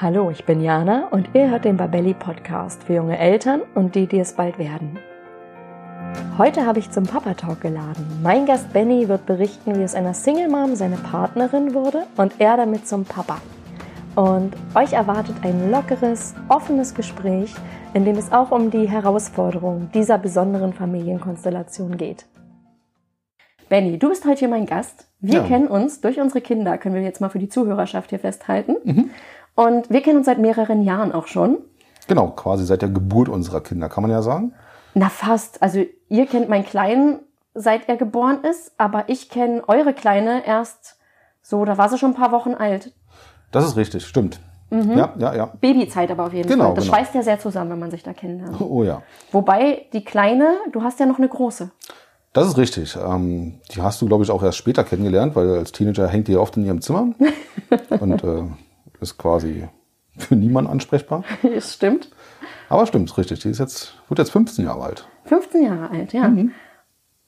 Hallo, ich bin Jana und ihr hört den Babelli Podcast für junge Eltern und die, die es bald werden. Heute habe ich zum Papa Talk geladen. Mein Gast Benny wird berichten, wie es einer Single Mom seine Partnerin wurde und er damit zum Papa. Und euch erwartet ein lockeres, offenes Gespräch, in dem es auch um die Herausforderungen dieser besonderen Familienkonstellation geht. Benny, du bist heute hier mein Gast. Wir ja. kennen uns durch unsere Kinder, können wir jetzt mal für die Zuhörerschaft hier festhalten. Mhm. Und wir kennen uns seit mehreren Jahren auch schon. Genau, quasi seit der Geburt unserer Kinder, kann man ja sagen. Na fast. Also ihr kennt meinen Kleinen, seit er geboren ist, aber ich kenne eure Kleine erst so, da war sie schon ein paar Wochen alt. Das ist richtig, stimmt. Mhm. Ja, ja, ja. Babyzeit aber auf jeden genau, Fall. Das genau. schweißt ja sehr zusammen, wenn man sich da kennenlernt. Oh ja. Wobei die Kleine, du hast ja noch eine große. Das ist richtig. Ähm, die hast du, glaube ich, auch erst später kennengelernt, weil als Teenager hängt die oft in ihrem Zimmer und äh, ist quasi für niemanden ansprechbar. Das stimmt. Aber stimmt, richtig. Die ist jetzt, wird jetzt 15 Jahre alt. 15 Jahre alt, ja. Mhm.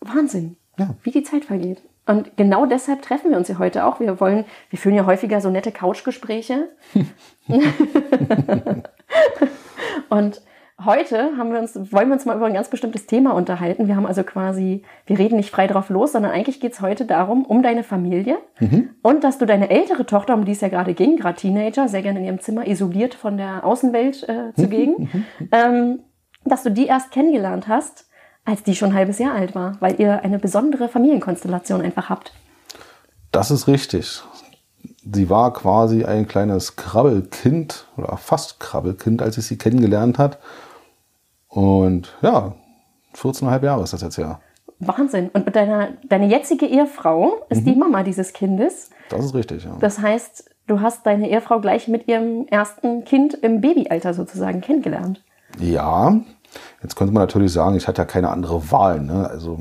Wahnsinn, ja. wie die Zeit vergeht. Und genau deshalb treffen wir uns ja heute auch. Wir wollen, wir führen ja häufiger so nette Couchgespräche. und heute haben wir uns, wollen wir uns mal über ein ganz bestimmtes Thema unterhalten. Wir haben also quasi, wir reden nicht frei drauf los, sondern eigentlich geht es heute darum, um deine Familie mhm. und dass du deine ältere Tochter, um die es ja gerade ging, gerade Teenager, sehr gerne in ihrem Zimmer isoliert von der Außenwelt äh, zugegen, mhm. ähm, dass du die erst kennengelernt hast als die schon ein halbes Jahr alt war, weil ihr eine besondere Familienkonstellation einfach habt. Das ist richtig. Sie war quasi ein kleines Krabbelkind oder fast Krabbelkind, als ich sie kennengelernt hat. Und ja, 14,5 Jahre ist das jetzt ja. Wahnsinn. Und deine, deine jetzige Ehefrau ist mhm. die Mama dieses Kindes. Das ist richtig, ja. Das heißt, du hast deine Ehefrau gleich mit ihrem ersten Kind im Babyalter sozusagen kennengelernt. Ja, Jetzt könnte man natürlich sagen, ich hatte ja keine andere Wahl. Ne? Also,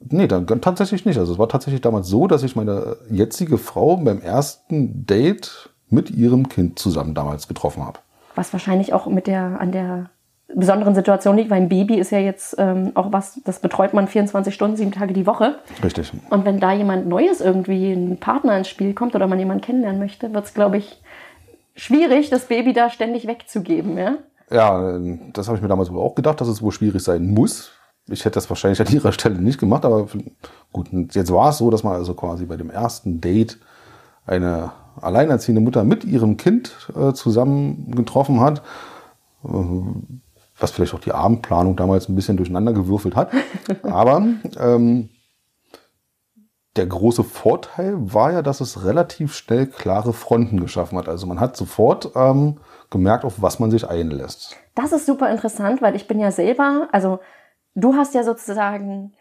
nee, dann, tatsächlich nicht. Also es war tatsächlich damals so, dass ich meine jetzige Frau beim ersten Date mit ihrem Kind zusammen damals getroffen habe. Was wahrscheinlich auch mit der, an der besonderen Situation liegt, weil ein Baby ist ja jetzt ähm, auch was, das betreut man 24 Stunden, sieben Tage die Woche. Richtig. Und wenn da jemand Neues irgendwie, ein Partner ins Spiel kommt oder man jemanden kennenlernen möchte, wird es, glaube ich, schwierig, das Baby da ständig wegzugeben, ja? Ja, das habe ich mir damals wohl auch gedacht, dass es wohl schwierig sein muss. Ich hätte das wahrscheinlich an ihrer Stelle nicht gemacht, aber gut, jetzt war es so, dass man also quasi bei dem ersten Date eine alleinerziehende Mutter mit ihrem Kind äh, zusammen getroffen hat, äh, was vielleicht auch die Abendplanung damals ein bisschen durcheinander gewürfelt hat. aber ähm, der große Vorteil war ja, dass es relativ schnell klare Fronten geschaffen hat. Also man hat sofort ähm, gemerkt, auf was man sich einlässt. Das ist super interessant, weil ich bin ja selber, also du hast ja sozusagen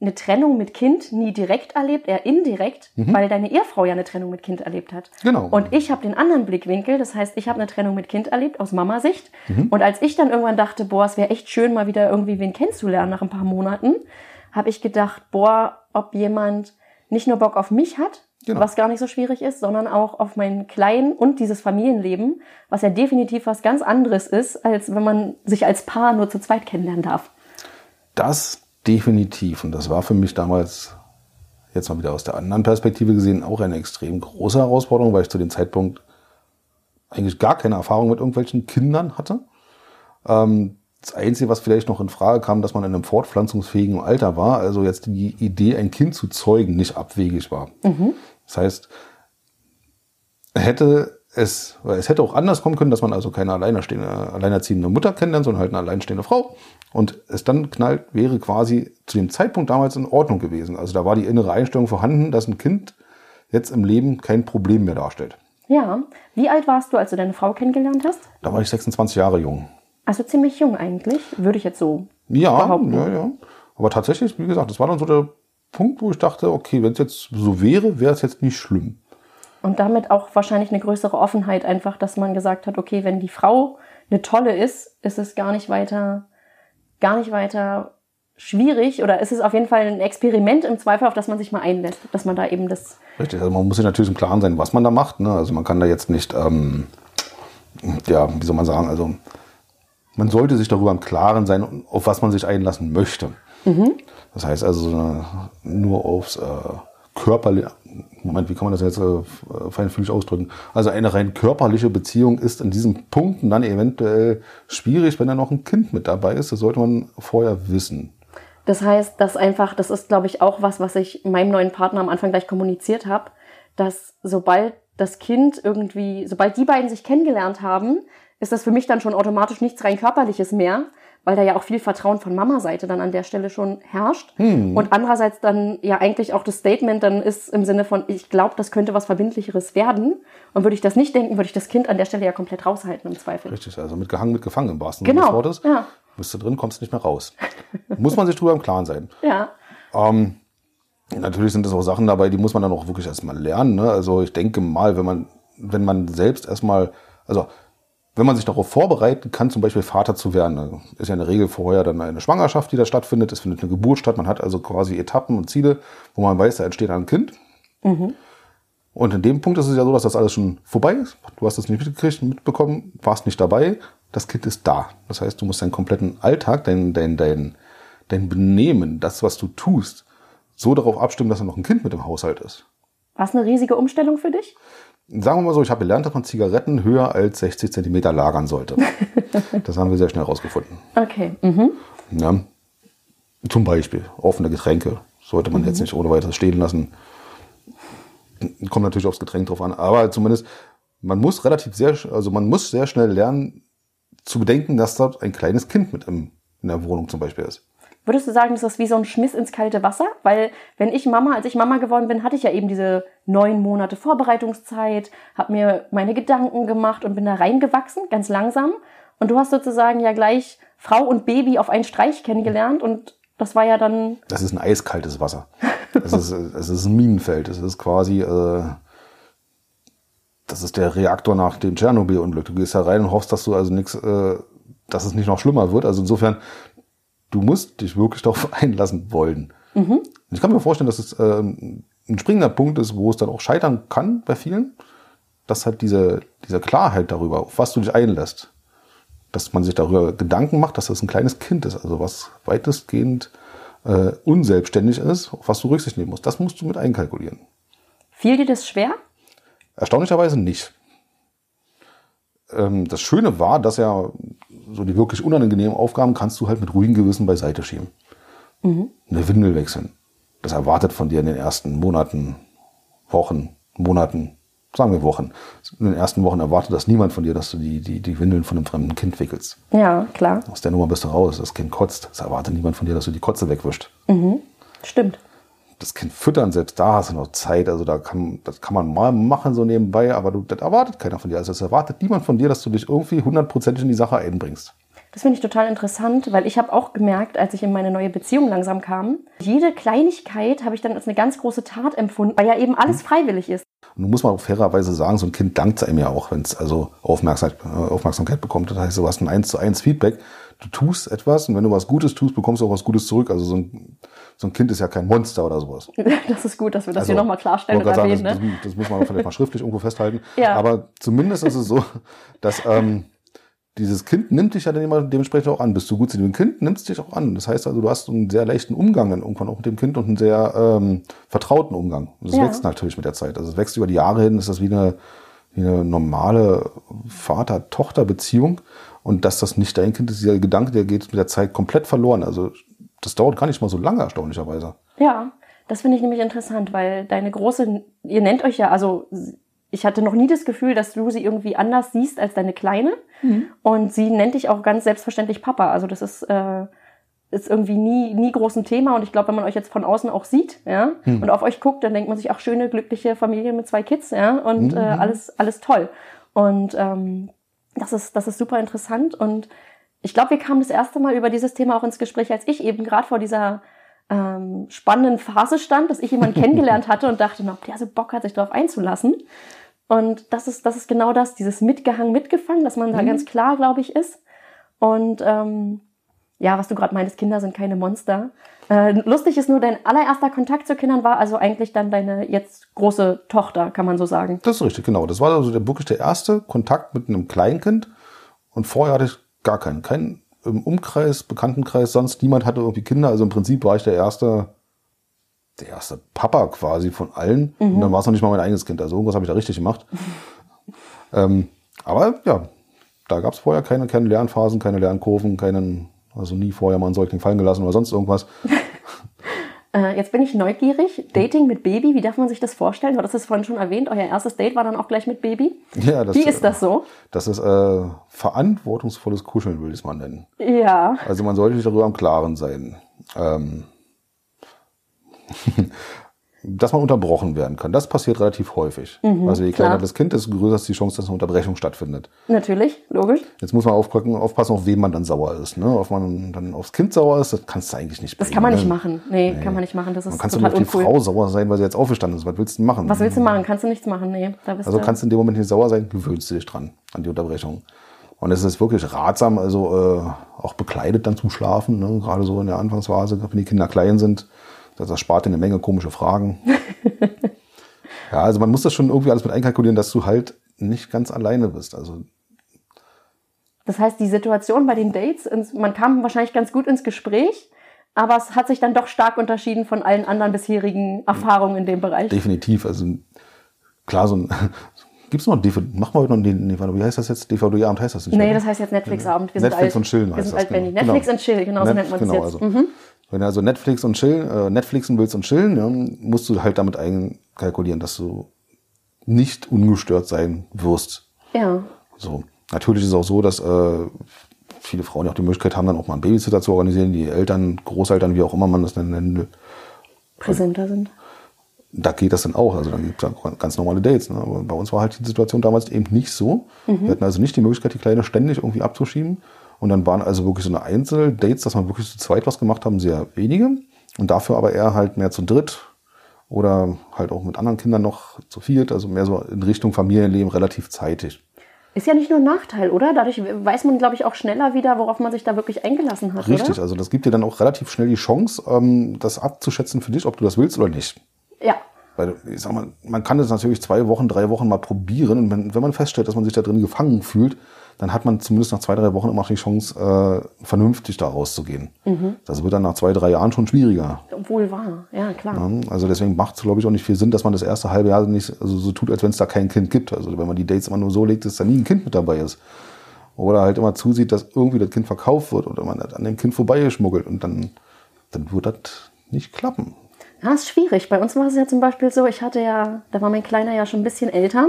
eine Trennung mit Kind nie direkt erlebt, eher indirekt, mhm. weil deine Ehefrau ja eine Trennung mit Kind erlebt hat. Genau. Und ich habe den anderen Blickwinkel, das heißt, ich habe eine Trennung mit Kind erlebt aus Mama-Sicht. Mhm. Und als ich dann irgendwann dachte, boah, es wäre echt schön, mal wieder irgendwie wen kennenzulernen nach ein paar Monaten, habe ich gedacht, boah, ob jemand nicht nur Bock auf mich hat, Genau. Was gar nicht so schwierig ist, sondern auch auf meinen Kleinen und dieses Familienleben, was ja definitiv was ganz anderes ist, als wenn man sich als Paar nur zu zweit kennenlernen darf. Das definitiv. Und das war für mich damals, jetzt mal wieder aus der anderen Perspektive gesehen, auch eine extrem große Herausforderung, weil ich zu dem Zeitpunkt eigentlich gar keine Erfahrung mit irgendwelchen Kindern hatte. Ähm, das Einzige, was vielleicht noch in Frage kam, dass man in einem fortpflanzungsfähigen Alter war, also jetzt die Idee, ein Kind zu zeugen, nicht abwegig war. Mhm. Das heißt, hätte es, es hätte auch anders kommen können, dass man also keine alleinerstehende, alleinerziehende Mutter kennenlernt, sondern halt eine alleinstehende Frau. Und es dann knallt, wäre quasi zu dem Zeitpunkt damals in Ordnung gewesen. Also da war die innere Einstellung vorhanden, dass ein Kind jetzt im Leben kein Problem mehr darstellt. Ja. Wie alt warst du, als du deine Frau kennengelernt hast? Da war ich 26 Jahre jung. Also ziemlich jung eigentlich, würde ich jetzt so ja, behaupten. Ja, ja. Aber tatsächlich, wie gesagt, das war dann so der Punkt, wo ich dachte, okay, wenn es jetzt so wäre, wäre es jetzt nicht schlimm. Und damit auch wahrscheinlich eine größere Offenheit einfach, dass man gesagt hat, okay, wenn die Frau eine tolle ist, ist es gar nicht weiter, gar nicht weiter schwierig oder ist es auf jeden Fall ein Experiment im Zweifel, auf das man sich mal einlässt, dass man da eben das. Richtig, also man muss sich natürlich im Klaren sein, was man da macht. Ne? Also man kann da jetzt nicht, ähm, ja, wie soll man sagen, also man sollte sich darüber im Klaren sein, auf was man sich einlassen möchte. Mhm. Das heißt also nur aufs äh, körperliche, Moment, wie kann man das jetzt äh, feinfühlig ausdrücken? Also eine rein körperliche Beziehung ist in diesen Punkten dann eventuell schwierig, wenn da noch ein Kind mit dabei ist. Das sollte man vorher wissen. Das heißt, dass einfach, das ist, glaube ich, auch was, was ich meinem neuen Partner am Anfang gleich kommuniziert habe, dass sobald das Kind irgendwie, sobald die beiden sich kennengelernt haben, ist das für mich dann schon automatisch nichts rein körperliches mehr, weil da ja auch viel Vertrauen von Mama-Seite dann an der Stelle schon herrscht. Hm. Und andererseits dann ja eigentlich auch das Statement dann ist im Sinne von, ich glaube, das könnte was Verbindlicheres werden. Und würde ich das nicht denken, würde ich das Kind an der Stelle ja komplett raushalten im Zweifel. Richtig, also mit gehangen, mit gefangen im wahrsten Sinne des genau, Wortes. Ja. Bist du drin, kommst nicht mehr raus. muss man sich drüber im Klaren sein. Ja. Ähm, natürlich sind das auch Sachen dabei, die muss man dann auch wirklich erstmal lernen. Ne? Also ich denke mal, wenn man, wenn man selbst erstmal, also wenn man sich darauf vorbereiten kann, zum Beispiel Vater zu werden, ist ja in der Regel vorher dann eine Schwangerschaft, die da stattfindet, es findet eine Geburt statt, man hat also quasi Etappen und Ziele, wo man weiß, da entsteht ein Kind. Mhm. Und in dem Punkt ist es ja so, dass das alles schon vorbei ist. Du hast das nicht mitgekriegt, mitbekommen, warst nicht dabei. Das Kind ist da. Das heißt, du musst deinen kompletten Alltag, dein, dein, dein, dein Benehmen, das, was du tust, so darauf abstimmen, dass da noch ein Kind mit im Haushalt ist. War es eine riesige Umstellung für dich? Sagen wir mal so, ich habe gelernt, dass man Zigaretten höher als 60 Zentimeter lagern sollte. das haben wir sehr schnell rausgefunden. Okay. Mhm. Ja. Zum Beispiel offene Getränke sollte man mhm. jetzt nicht ohne weiteres stehen lassen. Kommt natürlich aufs Getränk drauf an, aber zumindest man muss relativ sehr, also man muss sehr schnell lernen zu bedenken, dass dort ein kleines Kind mit im, in der Wohnung zum Beispiel ist. Würdest du sagen, das ist wie so ein Schmiss ins kalte Wasser? Weil wenn ich Mama, als ich Mama geworden bin, hatte ich ja eben diese neun Monate Vorbereitungszeit, habe mir meine Gedanken gemacht und bin da reingewachsen, ganz langsam. Und du hast sozusagen ja gleich Frau und Baby auf einen Streich kennengelernt und das war ja dann. Das ist ein eiskaltes Wasser. Es ist, es ist ein Minenfeld. Es ist quasi, äh, das ist der Reaktor nach dem Tschernobyl-Unglück. Du gehst da rein und hoffst, dass du also nichts, äh, dass es nicht noch schlimmer wird. Also insofern, du musst dich wirklich darauf einlassen wollen. Mhm. Ich kann mir vorstellen, dass es äh, ein springender Punkt ist, wo es dann auch scheitern kann bei vielen, dass halt diese, diese Klarheit darüber, auf was du dich einlässt, dass man sich darüber Gedanken macht, dass das ein kleines Kind ist, also was weitestgehend äh, unselbstständig ist, auf was du Rücksicht nehmen musst. Das musst du mit einkalkulieren. Fiel dir das schwer? Erstaunlicherweise nicht. Ähm, das Schöne war, dass ja so die wirklich unangenehmen Aufgaben kannst du halt mit ruhigem Gewissen beiseite schieben. Mhm. Eine Windel wechseln. Das erwartet von dir in den ersten Monaten, Wochen, Monaten, sagen wir Wochen. In den ersten Wochen erwartet das niemand von dir, dass du die, die, die Windeln von einem fremden Kind wickelst. Ja, klar. Aus der Nummer bist du raus. Das Kind kotzt. Das erwartet niemand von dir, dass du die Kotze wegwischst. Mhm. Stimmt. Das Kind füttern, selbst da hast du noch Zeit. Also da kann, das kann man mal machen so nebenbei, aber du, das erwartet keiner von dir. Also es erwartet niemand von dir, dass du dich irgendwie hundertprozentig in die Sache einbringst. Das finde ich total interessant, weil ich habe auch gemerkt, als ich in meine neue Beziehung langsam kam, jede Kleinigkeit habe ich dann als eine ganz große Tat empfunden, weil ja eben alles freiwillig ist. Und nun muss man auch fairerweise sagen, so ein Kind dankt einem ja auch, wenn es also Aufmerksamkeit, äh, Aufmerksamkeit bekommt. Das heißt, du hast ein 1 zu 1 Feedback. Du tust etwas und wenn du was Gutes tust, bekommst du auch was Gutes zurück. Also so ein, so ein Kind ist ja kein Monster oder sowas. Das ist gut, dass wir das also, hier nochmal klarstellen und erwähnen. Sagen, das, ne? das, das, muss man vielleicht mal schriftlich irgendwo festhalten. Ja. Aber zumindest ist es so, dass ähm, dieses Kind nimmt dich ja dann dementsprechend auch an. Bist du gut zu dem Kind, nimmst dich auch an. Das heißt also, du hast einen sehr leichten Umgang dann irgendwann auch mit dem Kind und einen sehr ähm, vertrauten Umgang. Und das ja. wächst natürlich mit der Zeit. Also es wächst über die Jahre hin, ist das wie eine, wie eine normale Vater-Tochter-Beziehung. Und dass das nicht dein Kind ist, dieser Gedanke, der geht mit der Zeit komplett verloren. Also das dauert gar nicht mal so lange, erstaunlicherweise. Ja, das finde ich nämlich interessant, weil deine große, ihr nennt euch ja, also ich hatte noch nie das Gefühl, dass du sie irgendwie anders siehst als deine Kleine. Mhm. Und sie nennt dich auch ganz selbstverständlich Papa. Also das ist, äh, ist irgendwie nie, nie groß ein Thema. Und ich glaube, wenn man euch jetzt von außen auch sieht, ja, mhm. und auf euch guckt, dann denkt man sich, ach, schöne, glückliche Familie mit zwei Kids, ja, und mhm. äh, alles, alles toll. Und ähm, das ist, das ist super interessant. Und ich glaube, wir kamen das erste Mal über dieses Thema auch ins Gespräch, als ich eben gerade vor dieser ähm, spannenden Phase stand, dass ich jemanden kennengelernt hatte und dachte, ob der so Bock hat, sich darauf einzulassen. Und das ist, das ist genau das, dieses Mitgehangen, mitgefangen, dass man da mhm. ganz klar, glaube ich, ist. Und ähm, ja, was du gerade meintest, Kinder sind keine Monster. Äh, lustig ist nur, dein allererster Kontakt zu Kindern war also eigentlich dann deine jetzt große Tochter, kann man so sagen. Das ist richtig, genau. Das war also der, wirklich der erste Kontakt mit einem Kleinkind. Und vorher hatte ich gar keinen. Kein im Umkreis, Bekanntenkreis, sonst niemand hatte irgendwie Kinder. Also im Prinzip war ich der erste der erste Papa quasi von allen. Mhm. Und dann war es noch nicht mal mein eigenes Kind. Also irgendwas habe ich da richtig gemacht. ähm, aber ja, da gab es vorher keine, keine Lernphasen, keine Lernkurven, keinen, also nie vorher mal einen Säugling fallen gelassen oder sonst irgendwas. Äh, jetzt bin ich neugierig. Dating mit Baby, wie darf man sich das vorstellen? Du hattest es vorhin schon erwähnt, euer erstes Date war dann auch gleich mit Baby. Ja, das, Wie ist das so? Das ist äh, verantwortungsvolles Kuscheln, will ich es mal nennen. Ja. Also man sollte sich darüber im Klaren sein. Ähm, dass man unterbrochen werden kann. Das passiert relativ häufig. also je kleiner klar. das Kind ist, größer ist die Chance, dass eine Unterbrechung stattfindet. Natürlich, logisch. Jetzt muss man aufpassen, auf wen man dann sauer ist. Ne? Ob man dann aufs Kind sauer ist, das kannst du eigentlich nicht Das bringen, kann man ne? nicht machen. Nee, kann man nicht machen. Das ist Man kannst du total auf die uncool. Frau sauer sein, weil sie jetzt aufgestanden ist. Was willst du machen? Was willst du machen? Kannst du nichts machen? Nee, da bist Also du. kannst du in dem Moment nicht sauer sein, gewöhnst du dich dran an die Unterbrechung. Und es ist wirklich ratsam, also äh, auch bekleidet dann zum Schlafen, ne? gerade so in der Anfangsphase, wenn die Kinder klein sind. Das erspart dir eine Menge komische Fragen. ja, also man muss das schon irgendwie alles mit einkalkulieren, dass du halt nicht ganz alleine bist. Also Das heißt, die Situation bei den Dates, man kam wahrscheinlich ganz gut ins Gespräch, aber es hat sich dann doch stark unterschieden von allen anderen bisherigen Erfahrungen in dem Bereich. definitiv, also klar, so ein Gibt's noch DVD? Machen wir heute noch warte, wie heißt das jetzt? DVD-Abend heißt das nicht? Nee, das heißt jetzt Netflix-Abend. Wir sind Netflix alt. und Chillen heißt das, Benny. genau. Netflix Genau. und Chill, genau so Net- nennt man es genau, jetzt. Also, Mhm. Wenn du also Netflix und Chillen, äh, Netflixen willst und chillen, ja, musst du halt damit einkalkulieren, dass du nicht ungestört sein wirst. Ja. So. Natürlich ist es auch so, dass äh, viele Frauen ja auch die Möglichkeit haben, dann auch mal einen Babysitter zu organisieren, die Eltern, Großeltern, wie auch immer man das dann nennen will. Präsenter sind. Da geht das dann auch. Also dann gibt es ganz normale Dates. Ne? Aber bei uns war halt die Situation damals eben nicht so. Wir hatten also nicht die Möglichkeit, die Kleine ständig irgendwie abzuschieben. Und dann waren also wirklich so eine Einzeldates, dass man wirklich zu zweit was gemacht haben, sehr wenige. Und dafür aber eher halt mehr zu dritt oder halt auch mit anderen Kindern noch zu viert, also mehr so in Richtung Familienleben relativ zeitig. Ist ja nicht nur ein Nachteil, oder? Dadurch weiß man, glaube ich, auch schneller wieder, worauf man sich da wirklich eingelassen hat, Richtig, oder? also das gibt dir dann auch relativ schnell die Chance, ähm, das abzuschätzen für dich, ob du das willst oder nicht. Ja. Weil, ich sag mal, man kann das natürlich zwei Wochen, drei Wochen mal probieren. Und wenn, wenn man feststellt, dass man sich da drin gefangen fühlt, dann hat man zumindest nach zwei, drei Wochen immer noch die Chance, äh, vernünftig da rauszugehen. Das wird dann nach zwei, drei Jahren schon schwieriger. Wohl wahr. Ja, klar. Ja, Also deswegen macht es, glaube ich, auch nicht viel Sinn, dass man das erste halbe Jahr nicht also so tut, als wenn es da kein Kind gibt. Also wenn man die Dates immer nur so legt, dass da nie ein Kind mit dabei ist. Oder halt immer zusieht, dass irgendwie das Kind verkauft wird oder man an dem Kind vorbeigeschmuggelt und dann, dann wird das nicht klappen. Ja, ist schwierig. Bei uns war es ja zum Beispiel so, ich hatte ja, da war mein Kleiner ja schon ein bisschen älter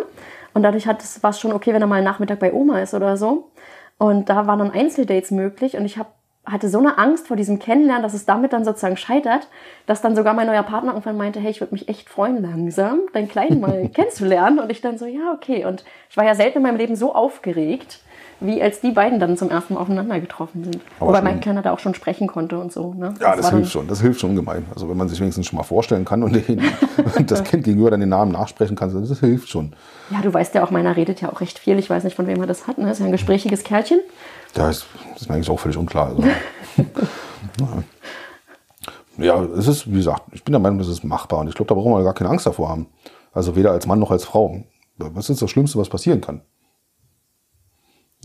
und dadurch hat es, war es schon okay, wenn er mal Nachmittag bei Oma ist oder so. Und da waren dann Einzeldates möglich und ich hab, hatte so eine Angst vor diesem Kennenlernen, dass es damit dann sozusagen scheitert, dass dann sogar mein neuer Partner irgendwann meinte, hey, ich würde mich echt freuen, langsam deinen Kleinen mal kennenzulernen. Und ich dann so, ja, okay. Und ich war ja selten in meinem Leben so aufgeregt, wie als die beiden dann zum ersten Mal aufeinander getroffen sind. Aber Wobei mein Kleiner da auch schon sprechen konnte und so. Ne? Ja, das dann- hilft schon. Das hilft schon ungemein. Also wenn man sich wenigstens schon mal vorstellen kann und den, das Kind gegenüber dann den Namen nachsprechen kann, das hilft schon. Ja, du weißt ja auch, meiner redet ja auch recht viel. Ich weiß nicht, von wem er das hat. Ne? Ist ja ein gesprächiges Kerlchen. Ja, ist, das ist mir eigentlich auch völlig unklar. Also, ja, es ist, wie gesagt, ich bin der Meinung, das ist machbar und ich glaube, da brauchen wir gar keine Angst davor haben. Also weder als Mann noch als Frau. Was ist das Schlimmste, was passieren kann?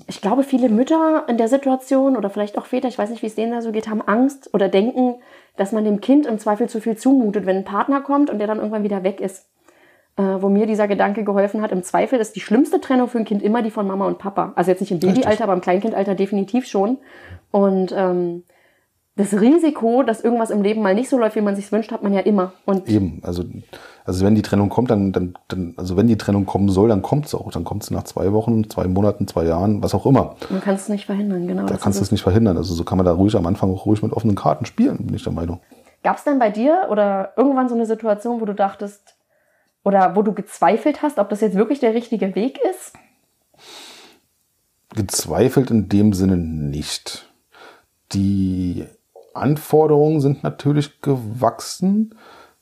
Ich glaube, viele Mütter in der Situation oder vielleicht auch Väter, ich weiß nicht, wie es denen da so geht, haben Angst oder denken, dass man dem Kind im Zweifel zu viel zumutet, wenn ein Partner kommt und der dann irgendwann wieder weg ist. Äh, wo mir dieser Gedanke geholfen hat, im Zweifel ist die schlimmste Trennung für ein Kind immer die von Mama und Papa. Also jetzt nicht im. Babyalter, aber im Kleinkindalter definitiv schon. Und ähm, das Risiko, dass irgendwas im Leben mal nicht so läuft, wie man sich wünscht, hat man ja immer. Und Eben, also, also wenn die Trennung kommt, dann, dann, dann also wenn die Trennung kommen soll, dann kommt es auch. Dann kommt es nach zwei Wochen, zwei Monaten, zwei Jahren, was auch immer. man kann es nicht verhindern, genau. Da kannst du es nicht verhindern. Also so kann man da ruhig am Anfang auch ruhig mit offenen Karten spielen, bin ich der Meinung. Gab es denn bei dir oder irgendwann so eine Situation, wo du dachtest oder wo du gezweifelt hast, ob das jetzt wirklich der richtige Weg ist? Gezweifelt in dem Sinne nicht. Die Anforderungen sind natürlich gewachsen,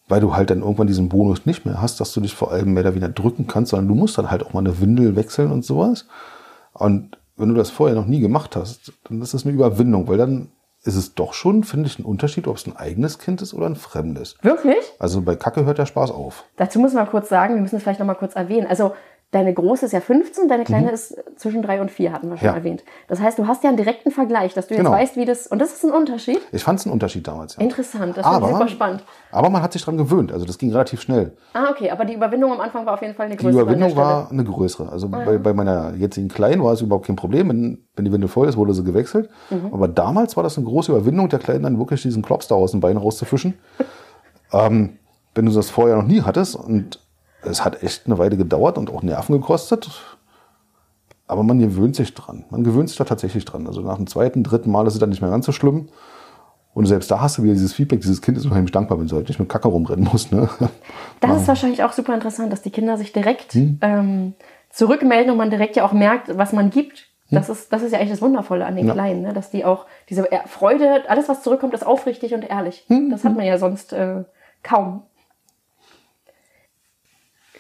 weil du halt dann irgendwann diesen Bonus nicht mehr hast, dass du dich vor allem mehr oder weniger drücken kannst, sondern du musst dann halt auch mal eine Windel wechseln und sowas. Und wenn du das vorher noch nie gemacht hast, dann ist das eine Überwindung, weil dann ist es doch schon, finde ich, ein Unterschied, ob es ein eigenes Kind ist oder ein fremdes. Wirklich? Also bei Kacke hört der Spaß auf. Dazu müssen wir kurz sagen, wir müssen es vielleicht noch mal kurz erwähnen. Also Deine große ist ja 15, deine kleine ist zwischen drei und vier, hatten wir schon Mhm. Ja. erwähnt. Das heißt, du hast ja einen direkten Vergleich, dass du jetzt Genau. weißt, wie das. Und das ist ein Unterschied. Ich fand es einen Unterschied damals. Ja. Interessant, das Aber- super spannend. Aber man hat sich dran gewöhnt. Also das ging relativ schnell. Ah, okay, aber die Überwindung am Anfang war auf jeden Fall eine Die größere. der Überwindung war eine größere. Also bei, bei meiner jetzigen Kleinen war es überhaupt kein Problem. Wenn, wenn die Windel voll ist, wurde sie gewechselt. Mhm. Aber damals war das eine große Überwindung, der Kleinen dann wirklich diesen Klops da aus dem Bein rauszufischen. ähm, wenn du das vorher noch nie hattest und es hat echt eine Weile gedauert und auch Nerven gekostet. Aber man gewöhnt sich dran. Man gewöhnt sich da tatsächlich dran. Also nach dem zweiten, dritten Mal ist es dann nicht mehr ganz so schlimm. Und selbst da hast du wieder dieses Feedback, dieses Kind ist unheimlich dankbar, wenn du halt nicht mit Kacke rumrennen musst. Ne? Das ist wahrscheinlich auch super interessant, dass die Kinder sich direkt Hm. ähm, zurückmelden und man direkt ja auch merkt, was man gibt. Das ist, das ist ja eigentlich das Wundervolle an den Hm. Ja. Kleinen, ne? dass die auch diese Freude, alles was zurückkommt, ist aufrichtig und ehrlich. Hm. Das hat man ja sonst äh, kaum.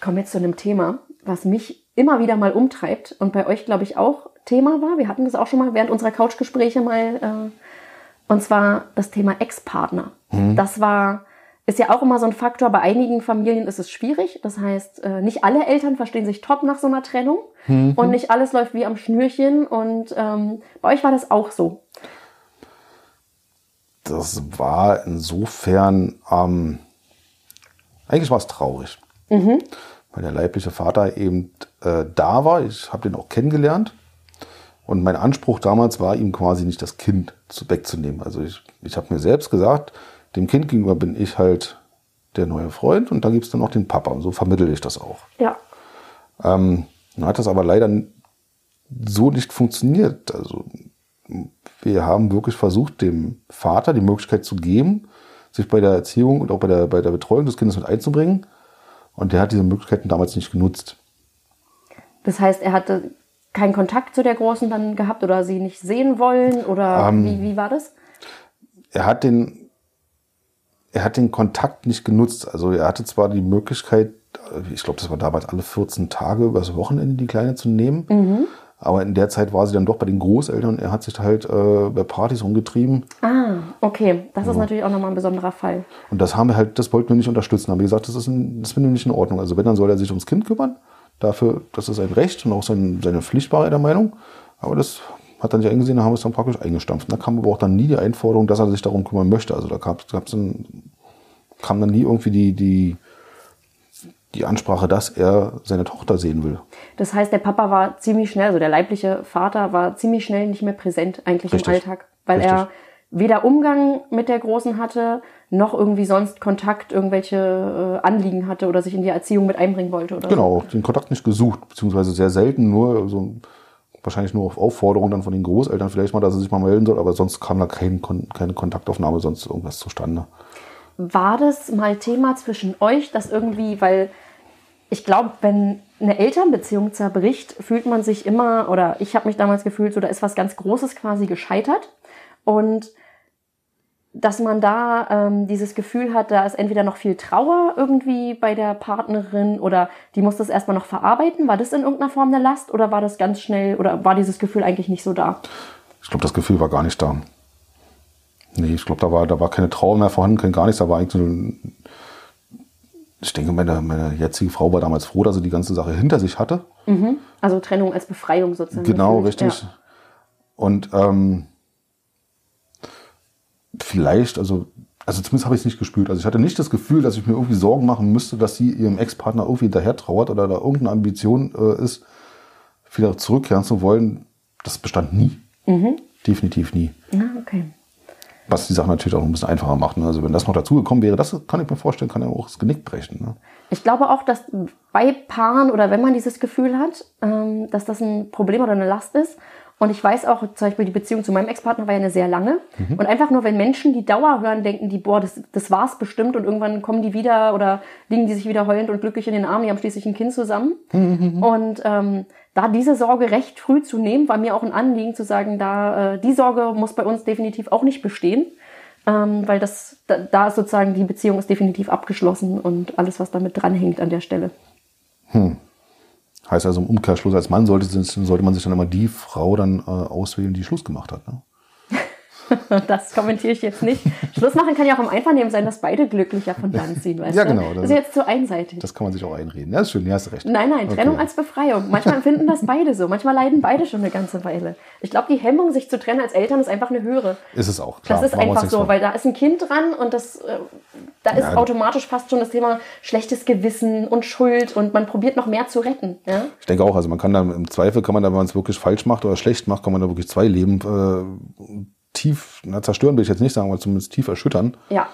Ich komme jetzt zu einem Thema, was mich immer wieder mal umtreibt und bei euch, glaube ich, auch Thema war. Wir hatten das auch schon mal während unserer Couchgespräche mal, äh, und zwar das Thema Ex-Partner. Das war, ist ja auch immer so ein Faktor. Bei einigen Familien ist es schwierig. Das heißt, äh, nicht alle Eltern verstehen sich top nach so einer Trennung und nicht alles läuft wie am Schnürchen. Und ähm, bei euch war das auch so. das war insofern, ähm, eigentlich war es traurig. Weil der leibliche Vater eben äh, da war. Ich habe den auch kennengelernt. Und mein Anspruch damals war, ihm quasi nicht das Kind zu, wegzunehmen. Also ich, ich habe mir selbst gesagt, dem Kind gegenüber bin ich halt der neue Freund und da gibt es dann auch den Papa. Und so vermittle ich das auch. Ja. Ähm, dann hat das aber leider so nicht funktioniert. Also wir haben wirklich versucht, dem Vater die Möglichkeit zu geben, sich bei der Erziehung und auch bei der, bei der Betreuung des Kindes mit einzubringen. Und der hat diese Möglichkeiten damals nicht genutzt. Das heißt, er hatte keinen Kontakt zu der Großen dann gehabt oder sie nicht sehen wollen oder Ähm, wie, wie war das? Er hat den, er hat den Kontakt nicht genutzt. Also er hatte zwar die Möglichkeit, ich glaube, das war damals alle 14 Tage übers Wochenende die Kleine zu nehmen. Aber in der Zeit war sie dann doch bei den Großeltern und er hat sich halt äh, bei Partys rumgetrieben. Ah, okay. Das ist natürlich auch nochmal ein besonderer Fall. Und das haben wir halt, das wollten wir nicht unterstützen. Haben wir gesagt, das ist ein, das finden wir nicht in Ordnung. Also wenn, dann soll er sich ums Kind kümmern. Dafür, das ist sein Recht und auch sein, seine Pflicht war er der Meinung. Aber das hat dann nicht eingesehen, da haben wir es dann praktisch eingestampft. Da kam aber auch dann nie die Einforderung, dass er sich darum kümmern möchte. Also da gab es dann, kam dann nie irgendwie die, die, die Ansprache, dass er seine Tochter sehen will. Das heißt, der Papa war ziemlich schnell, also der leibliche Vater war ziemlich schnell nicht mehr präsent eigentlich Richtig. im Alltag, weil Richtig. er weder Umgang mit der Großen hatte, noch irgendwie sonst Kontakt, irgendwelche äh, Anliegen hatte oder sich in die Erziehung mit einbringen wollte oder Genau, auch den Kontakt nicht gesucht, beziehungsweise sehr selten, nur so wahrscheinlich nur auf Aufforderung dann von den Großeltern vielleicht mal, dass er sich mal melden soll, aber sonst kam da kein, keine Kontaktaufnahme, sonst irgendwas zustande. War das mal Thema zwischen euch, dass irgendwie, weil ich glaube, wenn eine Elternbeziehung zerbricht, fühlt man sich immer, oder ich habe mich damals gefühlt, so da ist was ganz Großes quasi gescheitert. Und dass man da ähm, dieses Gefühl hat, da ist entweder noch viel Trauer irgendwie bei der Partnerin oder die muss das erstmal noch verarbeiten. War das in irgendeiner Form eine Last oder war das ganz schnell oder war dieses Gefühl eigentlich nicht so da? Ich glaube, das Gefühl war gar nicht da. Nee, ich glaube, da war, da war keine Trauer mehr vorhanden, kein gar nichts. Da war eigentlich so ein, ich denke, meine, meine jetzige Frau war damals froh, dass sie die ganze Sache hinter sich hatte. Also Trennung als Befreiung sozusagen. Genau, richtig. Ja. Und ähm, vielleicht, also, also zumindest habe ich es nicht gespürt. Also ich hatte nicht das Gefühl, dass ich mir irgendwie Sorgen machen müsste, dass sie ihrem Ex-Partner irgendwie hinterher trauert oder da irgendeine Ambition äh, ist, wieder zurückkehren zu wollen. Das bestand nie. Definitiv nie. Ah, okay. Was die Sache natürlich auch ein bisschen einfacher macht. Ne? Also wenn das noch dazugekommen wäre, das kann ich mir vorstellen, kann ja auch das Genick brechen. Ne? Ich glaube auch, dass bei Paaren oder wenn man dieses Gefühl hat, ähm, dass das ein Problem oder eine Last ist. Und ich weiß auch, zum Beispiel die Beziehung zu meinem Ex-Partner war ja eine sehr lange. Mhm. Und einfach nur, wenn Menschen die Dauer hören, denken die, boah, das, das war's bestimmt und irgendwann kommen die wieder oder liegen die sich wieder heulend und glücklich in den Armen, die haben schließlich ein Kind zusammen. Mhm. Und ähm, da diese Sorge recht früh zu nehmen, war mir auch ein Anliegen zu sagen, da äh, die Sorge muss bei uns definitiv auch nicht bestehen. Ähm, weil das, da, da ist sozusagen die Beziehung ist definitiv abgeschlossen und alles, was damit dranhängt an der Stelle. Heißt also im Umkehrschluss, als Mann sollte, sollte man sich dann immer die Frau dann äh, auswählen, die Schluss gemacht hat. Ne? das kommentiere ich jetzt nicht. Schluss machen kann ja auch im Einvernehmen sein, dass beide glücklicher von Land ziehen, weißt Ja, genau. Das ist jetzt zu einseitig. Das kann man sich auch einreden. Ja, ist schön, ja, hast recht. Nein, nein, Trennung Okay. als Befreiung. Manchmal empfinden das beide so. Manchmal leiden beide schon eine ganze Weile. Ich glaube, die Hemmung, sich zu trennen als Eltern, ist einfach eine höhere. Ist es auch, klar. Das ist machen einfach so, weil da ist ein Kind dran und das, äh, da ist Ja. automatisch fast schon das Thema schlechtes Gewissen und Schuld und man probiert noch mehr zu retten. Ja? Ich denke auch, also man kann da im Zweifel, kann man da, wenn man es wirklich falsch macht oder schlecht macht, kann man da wirklich zwei Leben äh, tief, na, zerstören will ich jetzt nicht sagen, aber zumindest tief erschüttern. ja,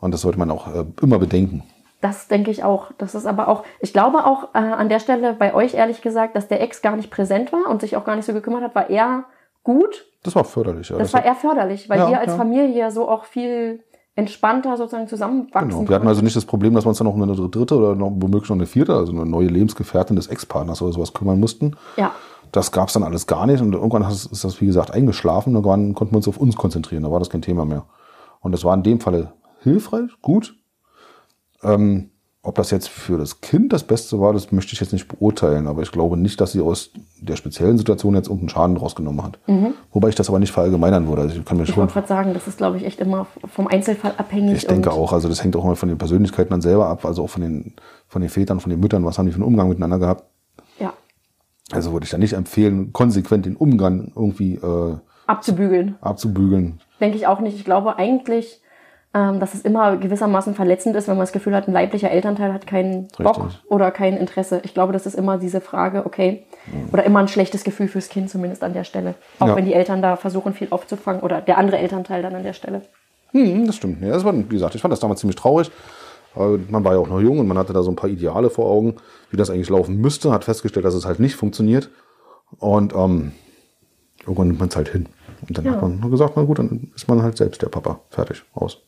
Und das sollte man auch äh, immer bedenken. das denke ich auch. Das ist aber auch, ich glaube auch äh, an der Stelle bei euch ehrlich gesagt, dass der Ex gar nicht präsent war und sich auch gar nicht so gekümmert hat, war eher gut. Das war förderlich. Ja. Das war eher förderlich, weil Ja, ihr als ja. Familie so auch viel entspannter sozusagen zusammenwachsen Genau. Wir hatten also nicht das Problem, dass wir uns dann noch um eine dritte oder noch womöglich noch eine vierte, also eine neue Lebensgefährtin des Ex-Partners oder sowas kümmern mussten. Ja, Das gab es dann alles gar nicht und irgendwann ist das, wie gesagt, eingeschlafen. Irgendwann konnten wir uns auf uns konzentrieren, da war das kein Thema mehr. Und das war in dem Falle hilfreich, gut. Ähm, ob das jetzt für das Kind das Beste war, das möchte ich jetzt nicht beurteilen, aber ich glaube nicht, dass sie aus der speziellen Situation jetzt irgendeinen Schaden rausgenommen hat. Wobei ich das aber nicht verallgemeinern würde. Also ich kann mir Mhm. ich schon wollte gerade sagen, das ist glaube ich echt immer vom Einzelfall abhängig. ich denke und- auch, also das hängt auch immer von den Persönlichkeiten dann selber ab, also auch von den, von den Vätern, von den Müttern, was haben die für einen Umgang miteinander gehabt. Also würde ich da nicht empfehlen, konsequent den Umgang irgendwie äh, abzubügeln. abzubügeln. Denke ich auch nicht. Ich glaube eigentlich, ähm, dass es immer gewissermaßen verletzend ist, wenn man das Gefühl hat, ein leiblicher Elternteil hat keinen Bock Richtig. oder kein Interesse. Ich glaube, das ist immer diese Frage, okay, oder immer ein schlechtes Gefühl fürs Kind zumindest an der Stelle. Auch Ja. wenn die Eltern da versuchen, viel aufzufangen oder der andere Elternteil dann an der Stelle. Hm, das stimmt. Ja, das war, wie gesagt, ich fand das damals ziemlich traurig. Man war ja auch noch jung und man hatte da so ein paar Ideale vor Augen, wie das eigentlich laufen müsste, hat festgestellt, dass es halt nicht funktioniert. Und ähm, irgendwann nimmt man es halt hin. Und dann Ja. hat man gesagt, na gut, dann ist man halt selbst der Papa. Fertig, aus.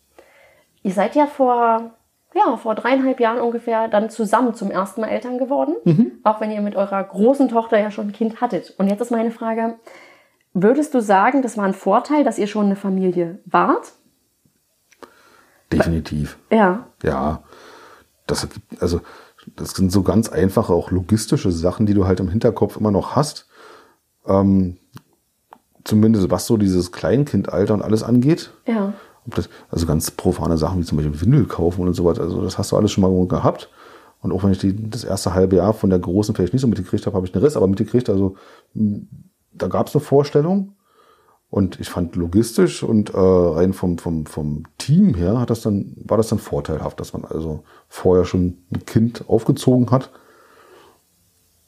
Ihr seid ja vor, ja, vor dreieinhalb Jahren ungefähr dann zusammen zum ersten Mal Eltern geworden. Auch wenn ihr mit eurer großen Tochter ja schon ein Kind hattet. Und jetzt ist meine Frage, würdest du sagen, das war ein Vorteil, dass ihr schon eine Familie wart? Definitiv. Ja. Ja, das also das sind so ganz einfache, auch logistische Sachen, die du halt im Hinterkopf immer noch hast. Ähm, zumindest was so dieses Kleinkindalter und alles angeht. Ja. Das, also ganz profane Sachen wie zum Beispiel Windel kaufen und so weiter. Also das hast du alles schon mal gehabt. Und auch wenn ich die, das erste halbe Jahr von der Großen vielleicht nicht so mitgekriegt habe, habe ich einen Riss, aber mitgekriegt. Also da gab es eine Vorstellung. Und ich fand logistisch und äh, rein vom, vom, vom Team her hat das dann, war das dann vorteilhaft, dass man also vorher schon ein Kind aufgezogen hat.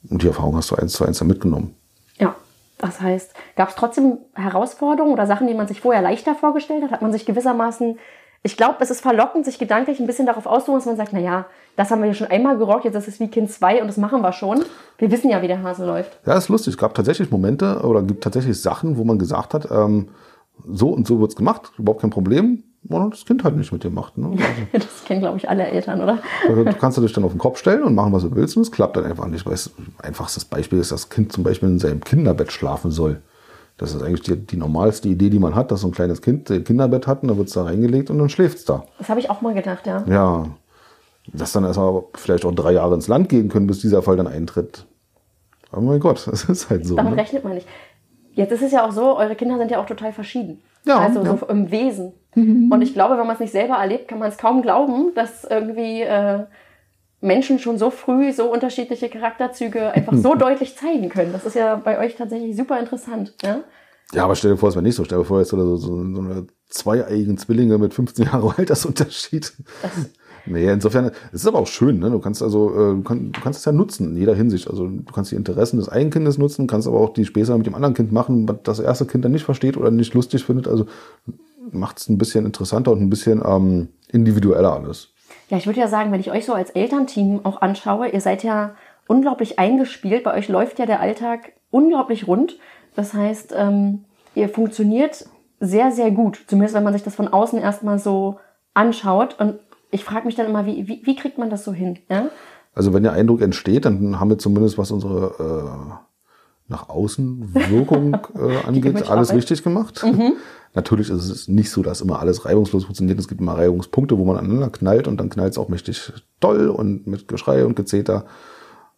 Und die Erfahrung hast du eins zu eins dann mitgenommen. Ja. Das heißt, gab es trotzdem Herausforderungen oder Sachen, die man sich vorher leichter vorgestellt hat? Hat man sich gewissermaßen, ich glaube, es ist verlockend, sich gedanklich ein bisschen darauf auszuruhen, dass man sagt, na ja, das haben wir ja schon einmal gerockt, jetzt ist es wie Kind 2 und das machen wir schon. Wir wissen ja, wie der Hase läuft. Ja, ist lustig. Es gab tatsächlich Momente oder gibt tatsächlich Sachen, wo man gesagt hat, ähm, so und so wird's gemacht, überhaupt kein Problem. Und das Kind halt nicht mit dir macht. Ne? Das kennen, glaube ich, alle Eltern, oder? Also, du kannst dich dann auf den Kopf stellen und machen, was du willst, und es klappt dann einfach nicht. Weil es, einfachstes Beispiel ist, dass das Kind zum Beispiel in seinem Kinderbett schlafen soll. Das ist eigentlich die, die normalste Idee, die man hat, dass so ein kleines Kind ein Kinderbett hat und dann wird's da reingelegt und dann schläft's da. Das habe ich auch mal gedacht, ja. Ja, dass dann erstmal vielleicht auch drei Jahre ins Land gehen können, bis dieser Fall dann eintritt. Aber mein Gott, das ist halt so. Damit Ne? rechnet man nicht. Jetzt ist es ja auch so, eure Kinder sind ja auch total verschieden. Ja, also ja. so im Wesen. Und ich glaube, wenn man es nicht selber erlebt, kann man es kaum glauben, dass irgendwie äh, Menschen schon so früh so unterschiedliche Charakterzüge einfach so deutlich zeigen können. Das ist ja bei euch tatsächlich super interessant. Ja? Ja, aber stell dir vor, es wäre nicht so. Stell dir vor, jetzt so, so, so eine zweieigen Zwillinge mit 15 Jahre Altersunterschied. Nee, insofern, es ist aber auch schön, ne? Du kannst also, äh, du, kann, du kannst es ja nutzen in jeder Hinsicht. Also du kannst die Interessen des einen Kindes nutzen, kannst aber auch die Späße mit dem anderen Kind machen, was das erste Kind dann nicht versteht oder nicht lustig findet. Also macht es ein bisschen interessanter und ein bisschen ähm, individueller alles. Ja, ich würde ja sagen, wenn ich euch so als Elternteam auch anschaue, ihr seid ja unglaublich eingespielt. Bei euch läuft ja der Alltag unglaublich rund. Das heißt, ähm, ihr funktioniert sehr, sehr gut. Zumindest wenn man sich das von außen erstmal so anschaut. Und ich frage mich dann immer, wie, wie, wie kriegt man das so hin? Ja? Also wenn der Eindruck entsteht, dann haben wir zumindest, was unsere äh, nach außen Wirkung äh, angeht, alles richtig gemacht. Natürlich ist es nicht so, dass immer alles reibungslos funktioniert. Es gibt immer Reibungspunkte, wo man aneinander knallt und dann knallt es auch mächtig toll und mit Geschrei und Gezeter.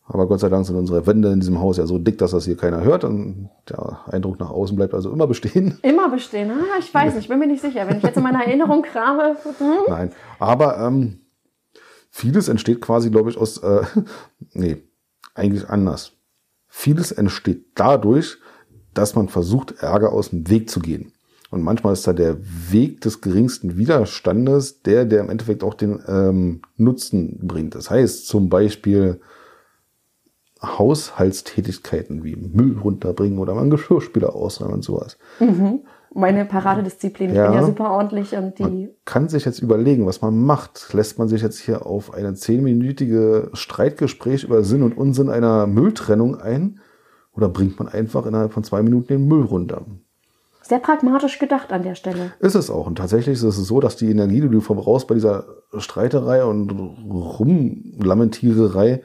Aber Gott sei Dank sind unsere Wände in diesem Haus ja so dick, dass das hier keiner hört. Und der Eindruck nach außen bleibt also immer bestehen. Immer bestehen. Ah, ich weiß nicht, bin mir nicht sicher. Wenn ich jetzt in meiner Erinnerung krame. Hm? Nein, aber ähm, vieles entsteht quasi, glaube ich, aus, äh, nee, eigentlich anders. Vieles entsteht dadurch, dass man versucht, Ärger aus dem Weg zu gehen. Und manchmal ist da der Weg des geringsten Widerstandes der, der im Endeffekt auch den ähm, Nutzen bringt. Das heißt zum Beispiel Haushaltstätigkeiten wie Müll runterbringen oder mal einen Geschirrspüler ausräumen und sowas. Mhm. Meine Paradedisziplin. Ich Ja. bin ja super ordentlich und die. Man kann sich jetzt überlegen, was man macht. Lässt man sich jetzt hier auf eine zehnminütige Streitgespräch über Sinn und Unsinn einer Mülltrennung ein? Oder bringt man einfach innerhalb von zwei Minuten den Müll runter? Sehr pragmatisch gedacht an der Stelle. Ist es auch. Und tatsächlich ist es so, dass die Energie, die du verbrauchst bei dieser Streiterei und Rumlamentiererei,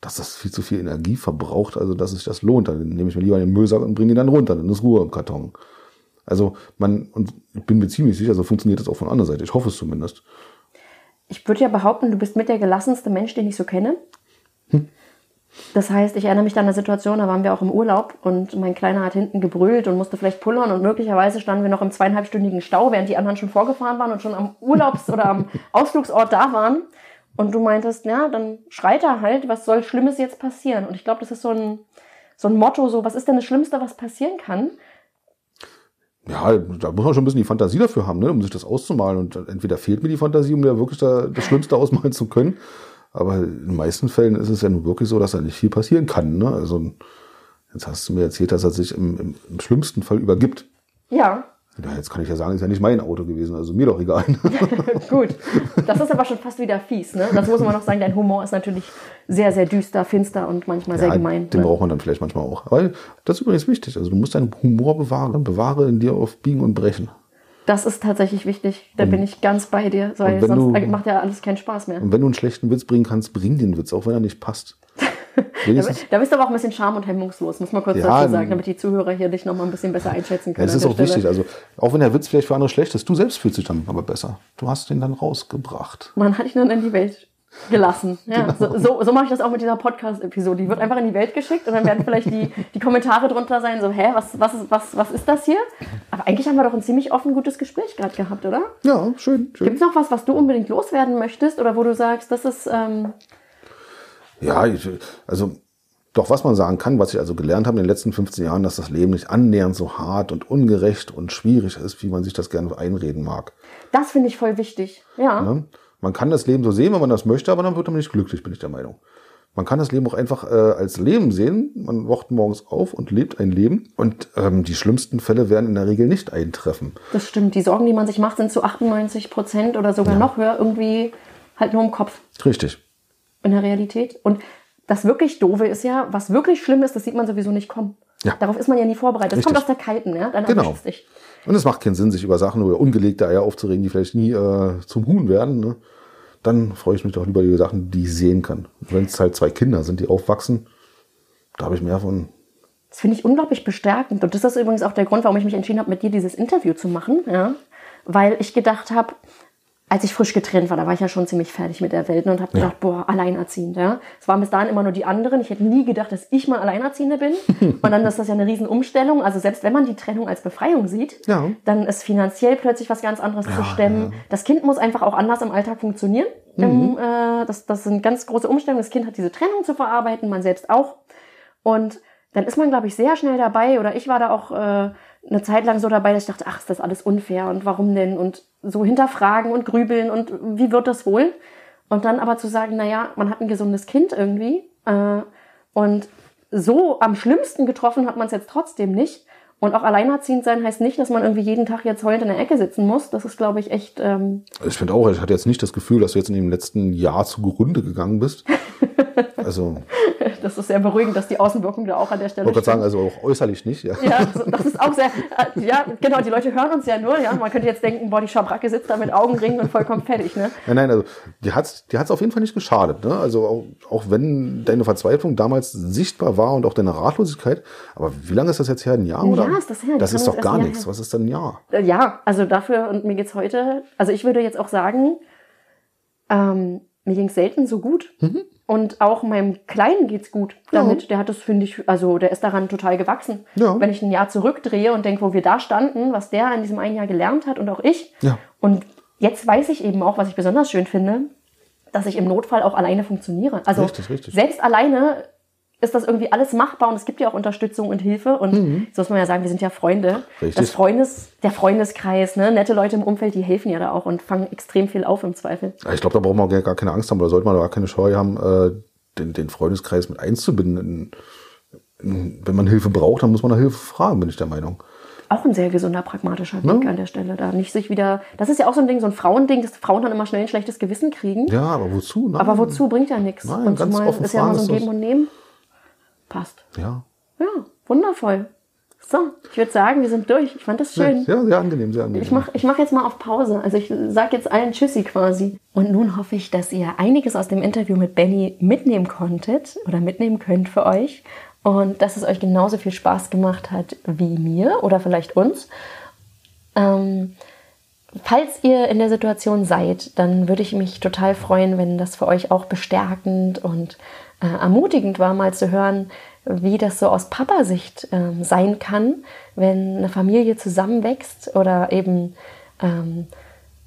dass das viel zu viel Energie verbraucht, also dass sich das lohnt. Dann nehme ich mir lieber den Müllsack und bringe ihn dann runter, dann ist Ruhe im Karton. Also man, und ich bin mir ziemlich sicher, so funktioniert das auch von anderer Seite. Ich hoffe es zumindest. Ich würde ja behaupten, du bist mit der gelassenste Mensch, den ich so kenne. Das heißt, ich erinnere mich an eine Situation, da waren wir auch im Urlaub und mein Kleiner hat hinten gebrüllt und musste vielleicht pullern und möglicherweise standen wir noch im zweieinhalbstündigen Stau, während die anderen schon vorgefahren waren und schon am Urlaubs- oder am Ausflugsort da waren. Und du meintest, ja, dann schreit er halt, was soll Schlimmes jetzt passieren? Und ich glaube, das ist so ein, so ein Motto, so, was ist denn das Schlimmste, was passieren kann? Ja, da muss man schon ein bisschen die Fantasie dafür haben, ne, um sich das auszumalen. Und entweder fehlt mir die Fantasie, um mir wirklich da das Schlimmste ausmalen zu können. Aber in den meisten Fällen ist es ja nun wirklich so, dass da nicht viel passieren kann. Ne? Also jetzt hast du mir erzählt, dass er sich im, im, im schlimmsten Fall übergibt. Ja, Ja, jetzt kann ich ja sagen, ist ja nicht mein Auto gewesen, also mir doch egal. Gut, das ist aber schon fast wieder fies. Ne? Das muss man noch sagen, dein Humor ist natürlich sehr, sehr düster, finster und manchmal sehr Ja, gemein. Den ne? braucht man dann vielleicht manchmal auch. Weil das ist übrigens wichtig. Also du musst deinen Humor bewahren. Bewahre in dir auf Biegen und Brechen. Das ist tatsächlich wichtig. Da bin ich ganz bei dir, weil und sonst du- macht ja alles keinen Spaß mehr. Und wenn du einen schlechten Witz bringen kannst, bring den Witz, auch wenn er nicht passt. Da bist du aber auch ein bisschen charm- und hemmungslos, muss man kurz Ja, dazu sagen, damit die Zuhörer hier dich noch mal ein bisschen besser einschätzen ja, können. das ist an auch der wichtig. Stelle. Also auch wenn der Witz vielleicht für andere schlecht ist, du selbst fühlst dich dann aber besser. Du hast den dann rausgebracht. Man hat ihn dann in die Welt gelassen. Ja, Genau. so, so, so mache ich das auch mit dieser Podcast-Episode. Die wird einfach in die Welt geschickt und dann werden vielleicht die, die Kommentare drunter sein, so, hä, was, was, ist- was, was ist das hier? Aber eigentlich haben wir doch ein ziemlich offen gutes Gespräch gerade gehabt, oder? Ja, schön, schön. Gibt es noch was, was du unbedingt loswerden möchtest oder wo du sagst, das ist, ähm, Ja, ich, also doch, was man sagen kann, was ich also gelernt habe in den letzten 15 Jahren, dass das Leben nicht annähernd so hart und ungerecht und schwierig ist, wie man sich das gerne einreden mag. das finde ich voll wichtig. Ja. Ne? Man kann das Leben so sehen, wenn man das möchte, aber dann wird man nicht glücklich, bin ich der Meinung. Man kann das Leben auch einfach äh, als Leben sehen. Man wacht morgens auf und lebt ein Leben. Und ähm, die schlimmsten Fälle werden in der Regel nicht eintreffen. Das stimmt. Die Sorgen, die man sich macht, sind zu 98 Prozent oder sogar noch höher irgendwie halt nur im Kopf Richtig. In der Realität. Und das wirklich Doofe ist ja, was wirklich schlimm ist, das sieht man sowieso nicht kommen. Ja. Darauf ist man ja nie vorbereitet. Das Richtig. kommt aus der Kalten, ja? Dann Genau. dich. Und es macht keinen Sinn, sich über Sachen oder ungelegte Eier aufzuregen, die vielleicht nie äh, zum Huhn werden. Ne? Dann freue ich mich doch lieber über die Sachen, die ich sehen kann. Wenn es halt zwei Kinder sind, die aufwachsen, da habe ich mehr von. Das finde ich unglaublich bestärkend. Und das ist übrigens auch der Grund, warum ich mich entschieden habe, mit dir dieses Interview zu machen. Ja? Weil ich gedacht habe, als ich frisch getrennt war, da war ich ja schon ziemlich fertig mit der Welt und habe gedacht, boah, alleinerziehend. Ja? Es waren bis dahin immer nur die anderen. Ich hätte nie gedacht, dass ich mal Alleinerziehende bin. und dann ist das ja eine Riesen-Umstellung. Also selbst wenn man die Trennung als Befreiung sieht, Ja. dann ist finanziell plötzlich was ganz anderes zu stemmen. Das Kind muss einfach auch anders im Alltag funktionieren. Ähm, äh, das, das sind ganz große Umstellungen. Das Kind hat diese Trennung zu verarbeiten, man selbst auch. Und dann ist man, glaube ich, sehr schnell dabei, oder ich war da auch äh, eine Zeit lang so dabei, dass ich dachte, ach, ist das alles unfair und warum denn? Und so hinterfragen und grübeln und wie wird das wohl? Und dann aber zu sagen, naja, man hat ein gesundes Kind irgendwie äh, und so am schlimmsten getroffen hat man es jetzt trotzdem nicht. Und auch alleinerziehend sein heißt nicht, dass man irgendwie jeden Tag jetzt heulend in der Ecke sitzen muss. Das ist, glaube ich, echt ähm, Ich finde auch, ich hatte jetzt nicht das Gefühl, dass du jetzt in dem letzten Jahr zugrunde gegangen bist. Also, das ist sehr beruhigend, dass die Außenwirkung da auch an der ich Stelle wollte gerade stimmt. sagen, also auch äußerlich nicht. Ja. Ja, das ist auch sehr, äh, ja, genau, die Leute hören uns ja nur, ja. Man könnte jetzt denken, boah, die Schabracke sitzt da mit Augenringen und vollkommen fertig, ne? Nein, nein, also die hat's, die hat's auf jeden Fall nicht geschadet. Ne? Also auch, auch wenn deine Verzweiflung damals sichtbar war und auch deine Ratlosigkeit. Aber wie lange ist das jetzt her? Ein Jahr? Ein oder? Jahr ist das her, Das ist doch ist gar Jahr nichts. her. Was ist denn ein Jahr? Äh, Ja, also dafür, und mir geht's heute, also ich würde jetzt auch sagen, ähm, mir ging's selten so gut. Mhm. Und auch meinem Kleinen geht's gut damit. Der hat das, finde ich, also der ist daran total gewachsen. Ja. Wenn ich ein Jahr zurückdrehe und denke, wo wir da standen, was der in diesem einen Jahr gelernt hat und auch ich. Ja. Und jetzt weiß ich eben auch, was ich besonders schön finde, dass ich im Notfall auch alleine funktioniere. Also Richtig, richtig. selbst alleine ist das irgendwie alles machbar und es gibt ja auch Unterstützung und Hilfe. Und so muss man ja sagen, wir sind ja Freunde. Mhm. Richtig. Das Freundes, der Freundeskreis, ne? nette Leute im Umfeld, die helfen ja da auch und fangen extrem viel auf im Zweifel. Ja, Ich glaube, da braucht man gar gar keine Angst haben oder sollte man da gar keine Scheu haben, äh, den, den Freundeskreis mit einzubinden. In, in, wenn man Hilfe braucht, dann muss man nach Hilfe fragen, bin ich der Meinung. Auch ein sehr gesunder, pragmatischer Weg an der Stelle. Da nicht sich wieder. Das ist ja auch so ein Ding, so ein Frauending, dass Frauen dann immer schnell ein schlechtes Gewissen kriegen. Ja, aber wozu? Nein. Aber wozu bringt ja nichts. Nein, Und ganz zumal offen ist ja immer so ein Geben und Nehmen. Passt. Ja. Ja, wundervoll. So, ich würde sagen, wir sind durch. Ich fand das schön. Ja, sehr angenehm, sehr angenehm. Ich mache ich mach jetzt mal auf Pause. Also ich sage jetzt allen Tschüssi quasi. Und nun hoffe ich, dass ihr einiges aus dem Interview mit Benny mitnehmen konntet oder mitnehmen könnt für euch. Und dass es euch genauso viel Spaß gemacht hat wie mir oder vielleicht uns. Ähm, falls ihr in der Situation seid, dann würde ich mich total freuen, wenn das für euch auch bestärkend und äh, ermutigend war, mal zu hören, wie das so aus Papasicht ähm, sein kann, wenn eine Familie zusammenwächst oder eben ähm,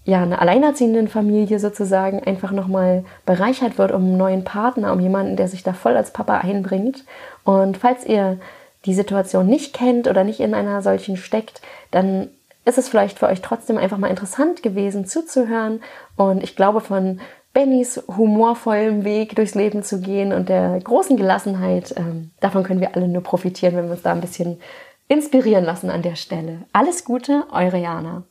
ja, eine alleinerziehenden Familie sozusagen einfach nochmal bereichert wird um einen neuen Partner, um jemanden, der sich da voll als Papa einbringt. Und falls ihr die Situation nicht kennt oder nicht in einer solchen steckt, dann ist es vielleicht für euch trotzdem einfach mal interessant gewesen zuzuhören. Und ich glaube, von Bennys humorvollem Weg durchs Leben zu gehen und der großen Gelassenheit, ähm, davon können wir alle nur profitieren, wenn wir uns da ein bisschen inspirieren lassen an der Stelle. Alles Gute, eure Jana.